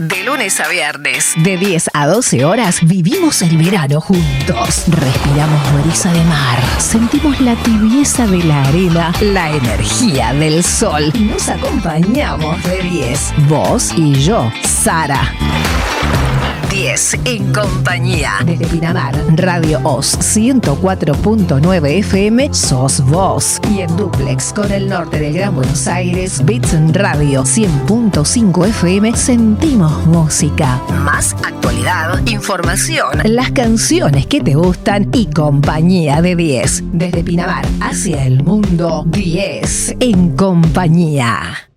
De lunes a viernes, de 10 a 12 horas, vivimos el verano juntos. Respiramos brisa de mar, sentimos la tibieza de la arena, la energía del sol. Nos acompañamos de 10, vos y yo, Sara. 10 en compañía. Desde Pinamar, Radio Oz 104.9 FM, sos vos. Y en duplex con el norte del Gran Buenos Aires, Bits Radio 100.5 FM, sentimos música. Más actualidad, información, las canciones que te gustan y compañía de 10. Desde Pinamar hacia el mundo, 10 en compañía.